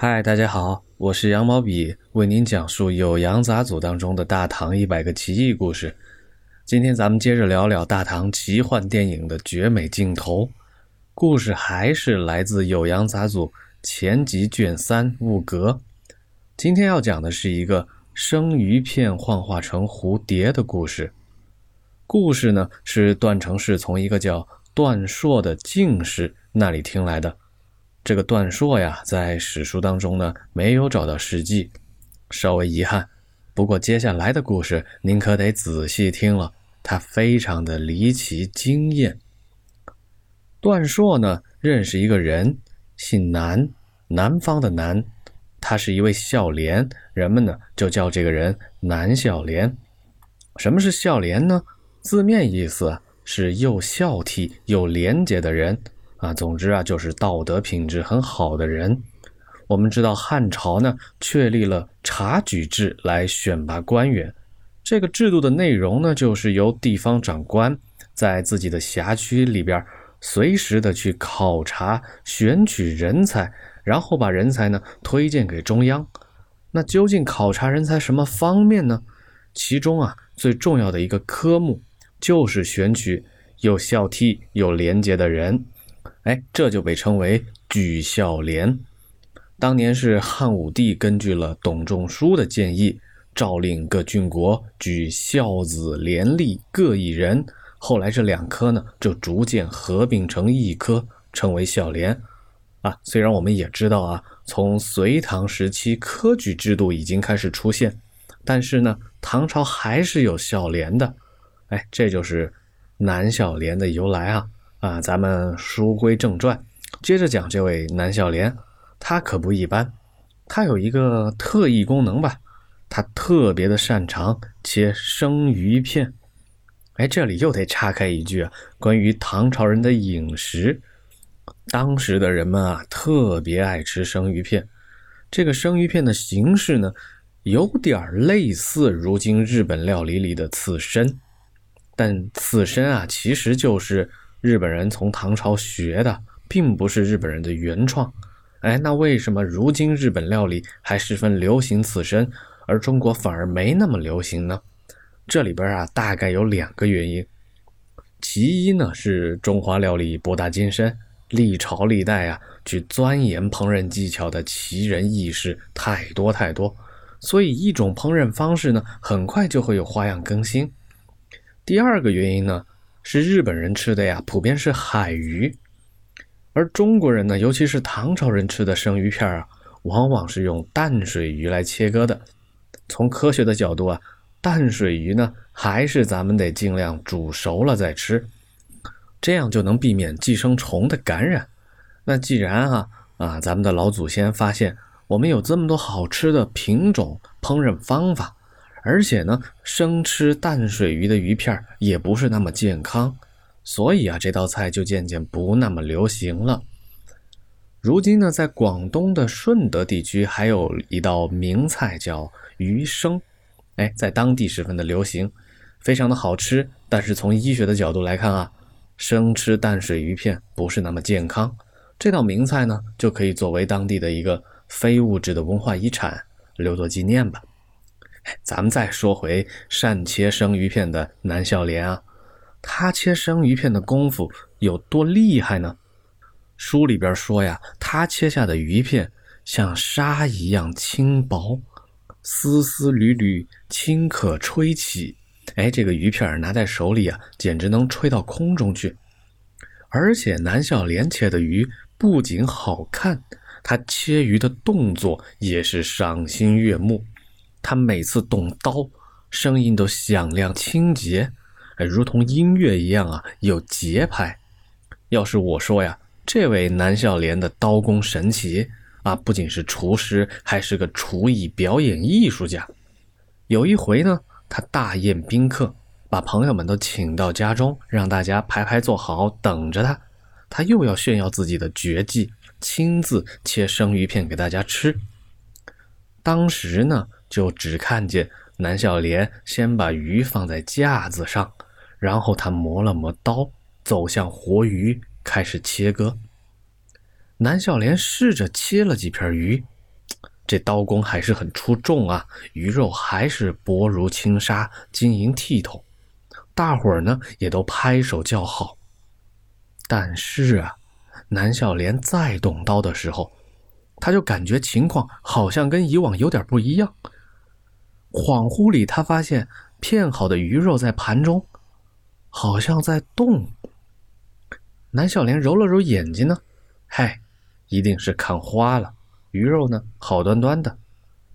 嗨，大家好，我是羊毛笔，为您讲述《酉阳杂俎》当中的大唐一百个奇异故事。今天咱们接着聊聊大唐奇幻电影的绝美镜头。故事还是来自《酉阳杂俎》前集卷三《物格》。今天要讲的是一个生鱼片幻化成蝴蝶的故事。故事呢是段成式从一个叫段硕的进士那里听来的。这个段硕呀，在史书当中呢没有找到事迹，稍微遗憾。不过接下来的故事您可得仔细听了，它非常的离奇惊艳。段硕呢认识一个人，姓南，南方的南，他是一位孝廉，人们呢就叫这个人南孝廉。什么是孝廉呢？字面意思是又孝悌又廉洁的人。啊，总之啊，就是道德品质很好的人。我们知道汉朝呢，确立了察举制来选拔官员。这个制度的内容呢，就是由地方长官在自己的辖区里边，随时的去考察、选取人才，然后把人才呢推荐给中央。那究竟考察人才什么方面呢？其中啊，最重要的一个科目就是选取有孝悌、有廉洁的人。哎，这就被称为举孝廉。当年是汉武帝根据了董仲舒的建议，诏令各郡国举孝子廉吏各一人。后来这两科呢，就逐渐合并成一科，称为孝廉。啊，虽然我们也知道啊，从隋唐时期科举制度已经开始出现，但是呢，唐朝还是有孝廉的。哎，这就是南孝廉的由来啊。啊，咱们书归正传，接着讲这位南孝廉，他可不一般，他有一个特异功能吧，他特别的擅长切生鱼片。哎，这里又得岔开一句啊，关于唐朝人的饮食，当时的人们啊特别爱吃生鱼片，这个生鱼片的形式呢，有点类似如今日本料理里的刺身，但刺身啊其实就是。日本人从唐朝学的，并不是日本人的原创。哎，那为什么如今日本料理还十分流行刺身，而中国反而没那么流行呢？这里边啊，大概有两个原因。其一呢，是中华料理博大精深，历朝历代啊，去钻研烹饪技巧的奇人异士太多太多，所以一种烹饪方式呢，很快就会有花样更新。第二个原因呢？是日本人吃的呀，普遍是海鱼，而中国人呢，尤其是唐朝人吃的生鱼片啊，往往是用淡水鱼来切割的。从科学的角度啊，淡水鱼呢，还是咱们得尽量煮熟了再吃，这样就能避免寄生虫的感染。那既然啊啊，咱们的老祖先发现我们有这么多好吃的品种烹饪方法。而且呢，生吃淡水鱼的鱼片也不是那么健康，所以啊，这道菜就渐渐不那么流行了。如今呢，在广东的顺德地区还有一道名菜叫鱼生，哎，在当地十分的流行，非常的好吃。但是从医学的角度来看啊，生吃淡水鱼片不是那么健康。这道名菜呢，就可以作为当地的一个非物质的文化遗产，留作纪念吧。咱们再说回善切生鱼片的南孝廉啊，他切生鱼片的功夫有多厉害呢？书里边说呀，他切下的鱼片像沙一样轻薄，丝丝缕缕，轻可吹起。哎，这个鱼片拿在手里啊，简直能吹到空中去。而且南孝廉切的鱼不仅好看，他切鱼的动作也是赏心悦目。他每次动刀，声音都响亮清洁，哎，如同音乐一样啊，有节拍。要是我说呀，这位南孝廉的刀工神奇啊，不仅是厨师，还是个厨艺表演艺术家。有一回呢，他大宴宾客，把朋友们都请到家中，让大家排排坐好，等着他。他又要炫耀自己的绝技，亲自切生鱼片给大家吃。当时呢。就只看见南孝莲先把鱼放在架子上，然后他磨了磨刀，走向活鱼，开始切割。南孝莲试着切了几片鱼，这刀工还是很出众啊，鱼肉还是薄如轻纱，晶莹剔透，大伙儿呢也都拍手叫好。但是啊，南小莲再动刀的时候，他就感觉情况好像跟以往有点不一样。恍惚里，他发现片好的鱼肉在盘中，好像在动。南小莲揉了揉眼睛呢，嗨，一定是看花了。鱼肉呢，好端端的。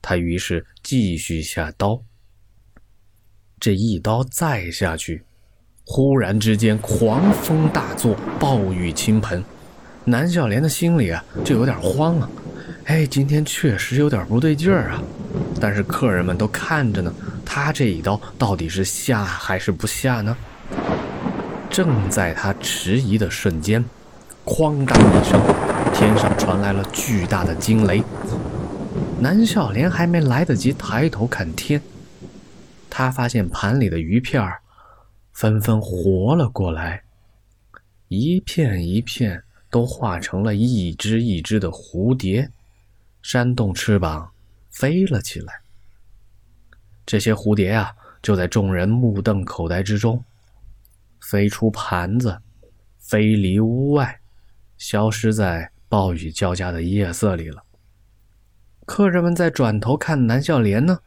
他于是继续下刀。这一刀再下去，忽然之间狂风大作，暴雨倾盆。南小莲的心里啊，就有点慌啊。哎，今天确实有点不对劲儿啊。但是客人们都看着呢，他这一刀到底是下还是不下呢？正在他迟疑的瞬间，哐当一声。天上传来了巨大的惊雷，南笑莲还没来得及抬头看天，他发现盘里的鱼片儿纷纷活了过来，一片一片都化成了一只一只的蝴蝶，扇动翅膀飞了起来。这些蝴蝶啊，就在众人目瞪口呆之中，飞出盘子，飞离屋外，消失在。暴雨交加的夜色里了，客人们在转头看南笑莲呢，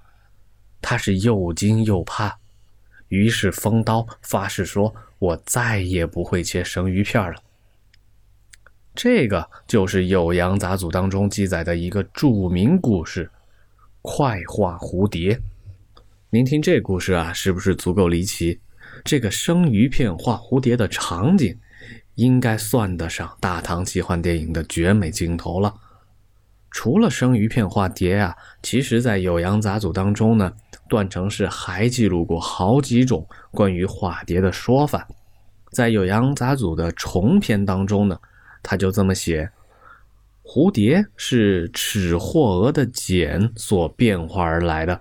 他是又惊又怕，于是封刀发誓说：“我再也不会切生鱼片了。”这个就是《酉阳杂俎》当中记载的一个著名故事——快画蝴蝶。您听这故事啊，是不是足够离奇？这个生鱼片画蝴蝶的场景。应该算得上大唐奇幻电影的绝美镜头了。除了生鱼片画蝶啊，其实，在《酉阳杂俎》当中呢，段成式还记录过好几种关于化蝶的说法。在《酉阳杂俎》的重篇当中呢，他就这么写：蝴蝶是齿或蛾的茧所变化而来的。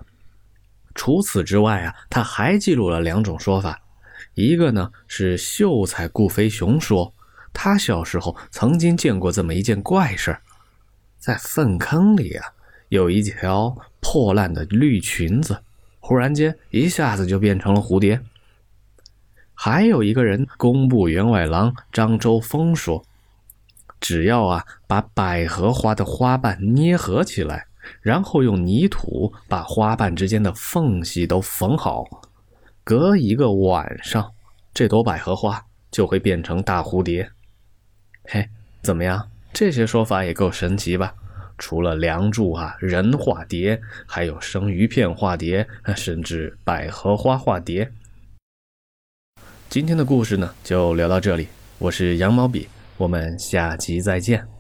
除此之外啊，他还记录了两种说法。一个呢是秀才顾飞熊说，他小时候曾经见过这么一件怪事在粪坑里啊，有一条破烂的绿裙子，忽然间一下子就变成了蝴蝶。还有一个人工部员外郎张周峰说，只要啊把百合花的花瓣捏合起来，然后用泥土把花瓣之间的缝隙都缝好。隔一个晚上，这朵百合花就会变成大蝴蝶。嘿，怎么样？这些说法也够神奇吧？除了梁祝啊，人化蝶，还有生鱼片化蝶，甚至百合花化蝶。今天的故事呢，就聊到这里。我是羊毛笔，我们下集再见。